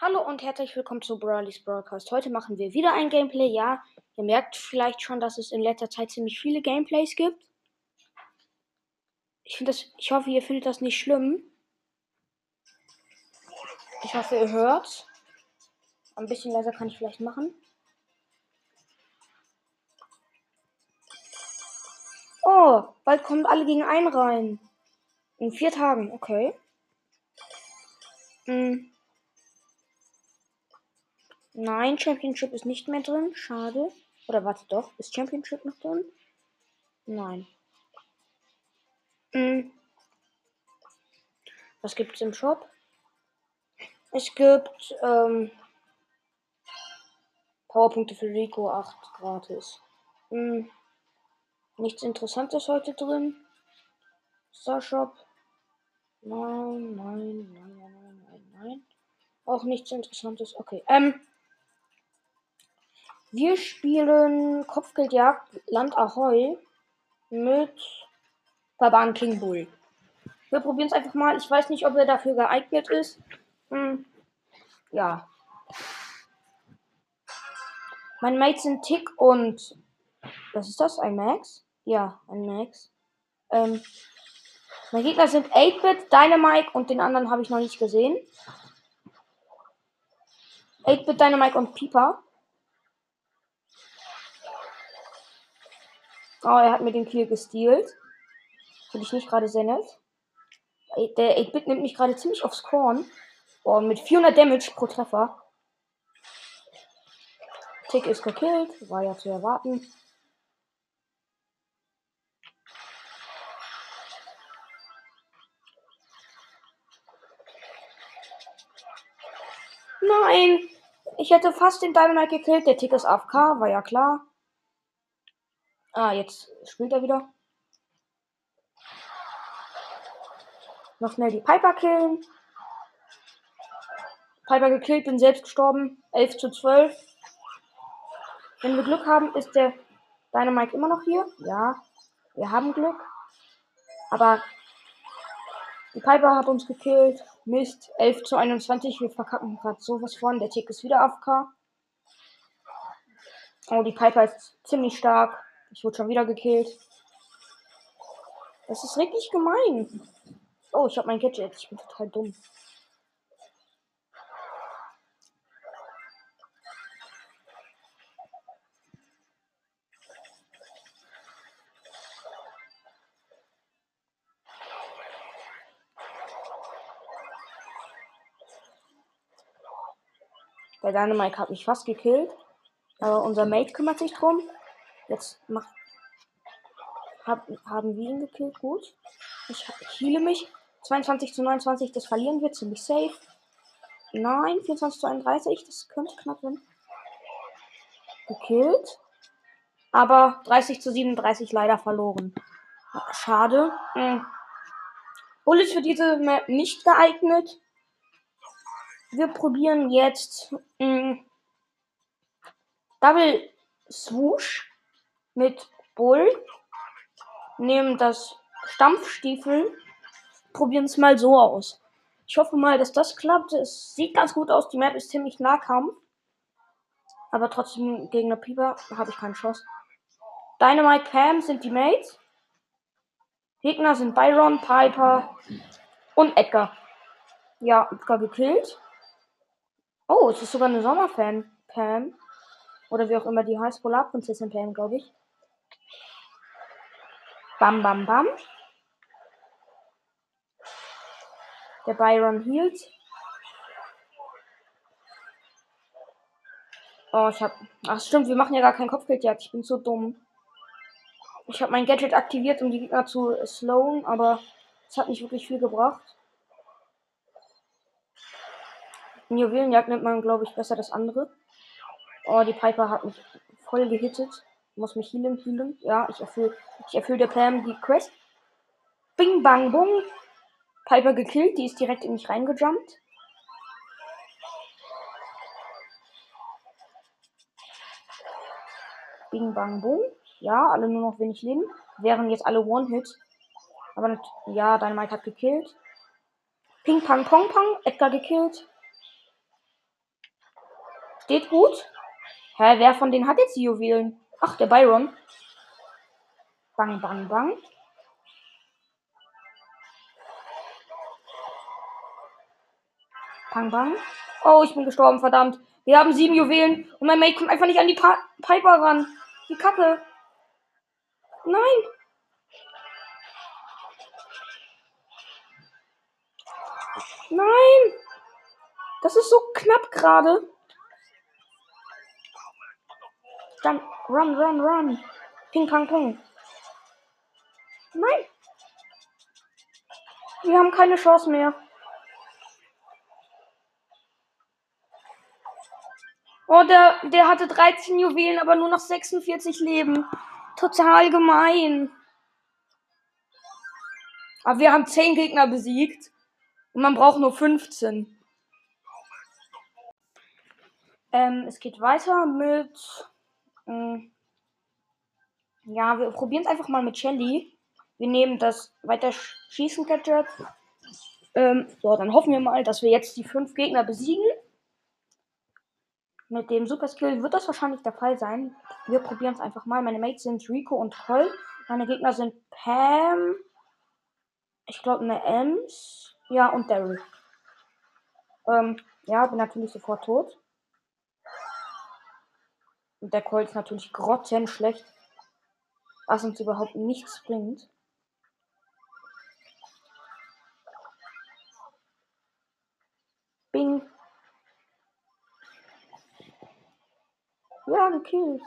Hallo und herzlich willkommen zu Brawlys Broadcast. Heute machen wir wieder ein Gameplay. Ja, ihr merkt vielleicht schon, dass es in letzter Zeit ziemlich viele Gameplays gibt. Ich das, ich hoffe, ihr findet das nicht schlimm. Ich hoffe, ihr hört. Ein bisschen leiser kann ich vielleicht machen. Oh, bald kommen alle gegen einen rein. In vier Tagen, okay. Hm. Nein, Championship ist nicht mehr drin. Schade. Oder warte doch, ist Championship noch drin? Nein. Hm. Was gibt's im Shop? Es gibt ähm, Powerpunkte für Rico 8 gratis. Hm. Nichts Interessantes heute drin. Star Shop. Nein, nein, nein, nein, nein, nein. Auch nichts Interessantes. Okay. Ähm. Wir spielen Kopfgeldjagd Land Ahoi mit Baban King Bull. Wir probieren es einfach mal. Ich weiß nicht, ob er dafür geeignet ist. Hm. Ja. Meine Mates sind Tick und. Was ist das? Ein Max? Ja, ein Max. Ähm, meine Gegner sind 8-Bit, Dynamite und den anderen habe ich noch nicht gesehen. 8-Bit, Dynamite und Pieper. Oh, er hat mir den Kill gestealt. Finde ich nicht gerade sehr nett. Der 8-Bit nimmt mich gerade ziemlich aufs Korn. Boah, mit 400 Damage pro Treffer. Tick ist gekillt. War ja zu erwarten. Nein! Ich hätte fast den Diamond gekillt. Der Tick ist AFK, war ja klar. Ah, jetzt spielt er wieder. Noch schnell die Piper killen. Piper gekillt, bin selbst gestorben. 11 zu 12. Wenn wir Glück haben, ist der Dynamite immer noch hier. Ja, wir haben Glück. Aber die Piper hat uns gekillt. Mist. 11 zu 21. Wir verkacken gerade sowas von. Der Tick ist wieder AFK. Oh, die Piper ist ziemlich stark. Ich wurde schon wieder gekillt. Das ist richtig gemein. Oh, ich habe mein Gadget. Ich bin total dumm. Der Dynamite hat mich fast gekillt. Aber unser Mate kümmert sich drum. Jetzt macht. Hab, haben wir ihn gekillt. Gut. Ich heile mich. 22 zu 29, das verlieren wir ziemlich safe. Nein, 24 zu 31, das könnte knapp werden. Gekillt. Aber 30 zu 37 leider verloren. Schade. Hm. Bull ist für diese Map nicht geeignet. Wir probieren jetzt hm, Double Swoosh mit Bull. Nehmen das Stampfstiefel. Probieren es mal so aus. Ich hoffe mal, dass das klappt. Es sieht ganz gut aus. Die Map ist ziemlich Nahkampf. Aber trotzdem gegen eine Pieper habe ich keine Chance. Dynamite Pam sind die Mates. Gegner sind Byron, Piper und Edgar. Ja, Edgar gekillt. Oh, es ist sogar eine Sommerfan. Pam. Oder wie auch immer die heißt. Polarprinzessin Pam, glaube ich. Bam, bam, bam. Der Byron hielt. Oh, ich hab. Ach, stimmt, wir machen ja gar kein Kopfgeldjagd. Ich bin so dumm. Ich habe mein Gadget aktiviert, um die Gegner zu slowen, aber es hat nicht wirklich viel gebracht. In Juwelenjagd nimmt man, glaube ich, besser das andere. Oh, die Piper hat mich voll gehittet muss mich healen, healen. Ja, ich erfülle, ich erfülle der Pam die Quest. Bing, bang, bung. Piper gekillt, die ist direkt in mich reingejumpt. Bing, bang, bung. Ja, alle nur noch wenig Leben. Wären jetzt alle One-Hit. Aber ja, Dynamite hat gekillt. Ping, pang, pong, pong. Edgar gekillt. Steht gut. Hä, wer von denen hat jetzt die Juwelen? Ach, der Byron. Bang, bang, bang. Bang, bang. Oh, ich bin gestorben, verdammt. Wir haben sieben Juwelen und mein Mate kommt einfach nicht an die pa Piper ran. Die Kacke. Nein. Nein. Das ist so knapp gerade. Dann run, run, run. Ping, pang, pong. Nein. Wir haben keine Chance mehr. Oh, der, der hatte 13 Juwelen, aber nur noch 46 Leben. Total gemein. Aber wir haben 10 Gegner besiegt. Und man braucht nur 15. Ähm, es geht weiter mit. Ähm, ja, wir probieren es einfach mal mit Shelly. Wir nehmen das weiter schießen Gadget. Ähm, so, dann hoffen wir mal, dass wir jetzt die fünf Gegner besiegen. Mit dem Super Skill wird das wahrscheinlich der Fall sein. Wir probieren es einfach mal. Meine Mates sind Rico und Cole. Meine Gegner sind Pam. Ich glaube eine Ems. Ja, und Daryl. Ähm, ja, bin natürlich sofort tot. Der Colt ist natürlich grottenschlecht. Was uns überhaupt nichts bringt. Bing. Ja, gekillt.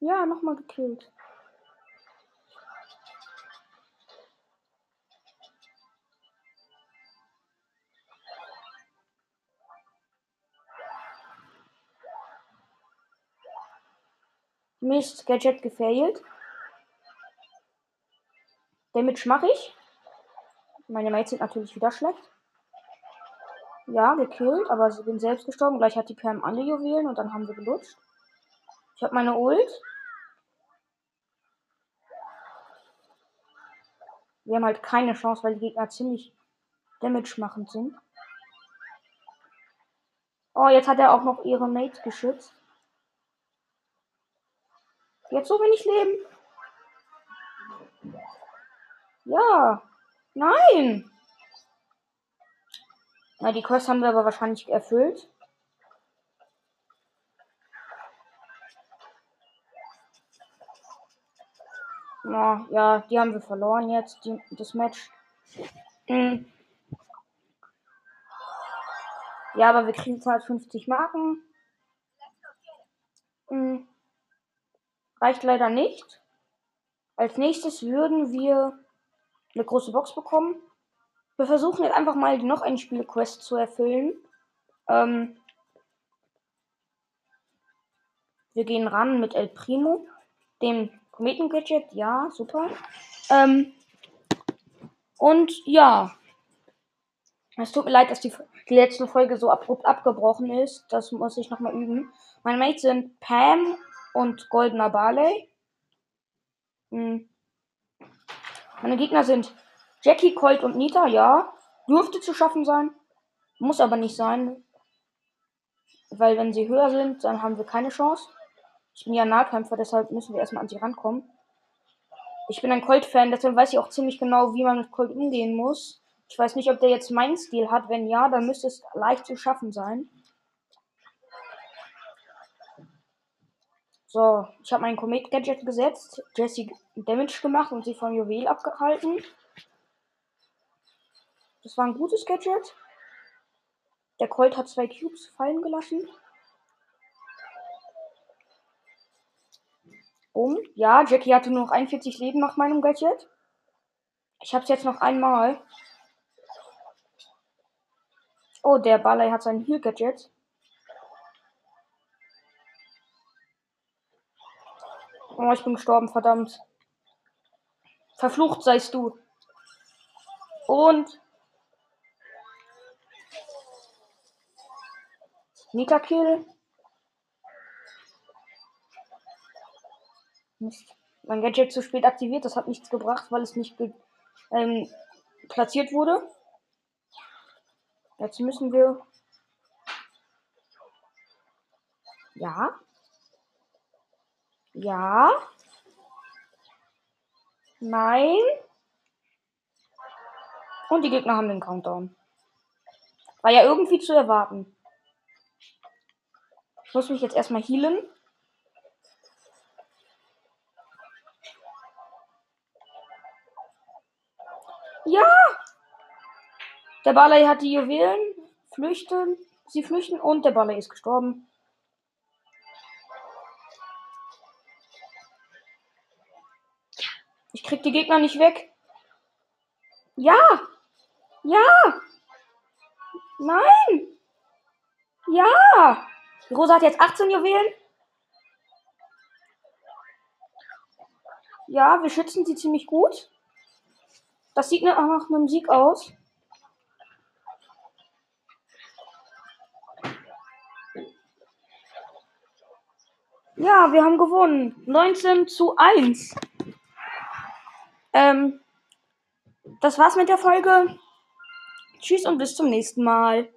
Ja, nochmal gekillt. Mist, Gadget gefailt. Damage mache ich. Meine Mates sind natürlich wieder schlecht. Ja, gekillt, aber ich bin selbst gestorben. Gleich hat die Pam alle Juwelen und dann haben wir gelutscht. Ich habe meine Ult. Wir haben halt keine Chance, weil die Gegner ziemlich damage machend sind. Oh, jetzt hat er auch noch ihre Mates geschützt. Jetzt so wenig Leben. Ja. Nein. Na, die Quest haben wir aber wahrscheinlich erfüllt. Na, ja, die haben wir verloren jetzt, die, das Match. Mhm. Ja, aber wir kriegen 250 Marken. Mhm. Reicht leider nicht. Als nächstes würden wir eine große Box bekommen. Wir versuchen jetzt einfach mal noch eine Spielquest zu erfüllen. Ähm wir gehen ran mit El Primo, dem Kometen-Gadget. Ja, super. Ähm und ja. Es tut mir leid, dass die, die letzte Folge so abrupt abgebrochen ist. Das muss ich nochmal üben. Meine Mates sind Pam und Goldener Barley. Hm. Meine Gegner sind Jackie, Colt und Nita, ja. Dürfte zu schaffen sein. Muss aber nicht sein. Weil wenn sie höher sind, dann haben wir keine Chance. Ich bin ja Nahkämpfer, deshalb müssen wir erstmal an sie rankommen. Ich bin ein Colt-Fan, deshalb weiß ich auch ziemlich genau, wie man mit Colt umgehen muss. Ich weiß nicht, ob der jetzt meinen Stil hat. Wenn ja, dann müsste es leicht zu schaffen sein. So, ich habe mein Comet Gadget gesetzt, Jessie Damage gemacht und sie vom Juwel abgehalten. Das war ein gutes Gadget. Der Colt hat zwei Cubes fallen gelassen. Um. Ja, Jackie hatte nur noch 41 Leben nach meinem Gadget. Ich hab's jetzt noch einmal. Oh, der Barley hat sein Heal Oh, ich bin gestorben, verdammt. Verflucht seist du. Und. Nika Kill. Mist. Mein Gadget zu spät aktiviert, das hat nichts gebracht, weil es nicht ähm, platziert wurde. Jetzt müssen wir. Ja. Ja. Nein. Und die Gegner haben den Countdown. War ja irgendwie zu erwarten. Ich muss mich jetzt erstmal healen. Ja! Der Barley hat die Juwelen. Flüchten. Sie flüchten und der Barley ist gestorben. Ich krieg die Gegner nicht weg. Ja! Ja! Nein! Ja! Die Rosa hat jetzt 18 Juwelen. Ja, wir schützen sie ziemlich gut. Das sieht nach einem Sieg aus. Ja, wir haben gewonnen. 19 zu 1. Ähm, das war's mit der Folge. Tschüss und bis zum nächsten Mal.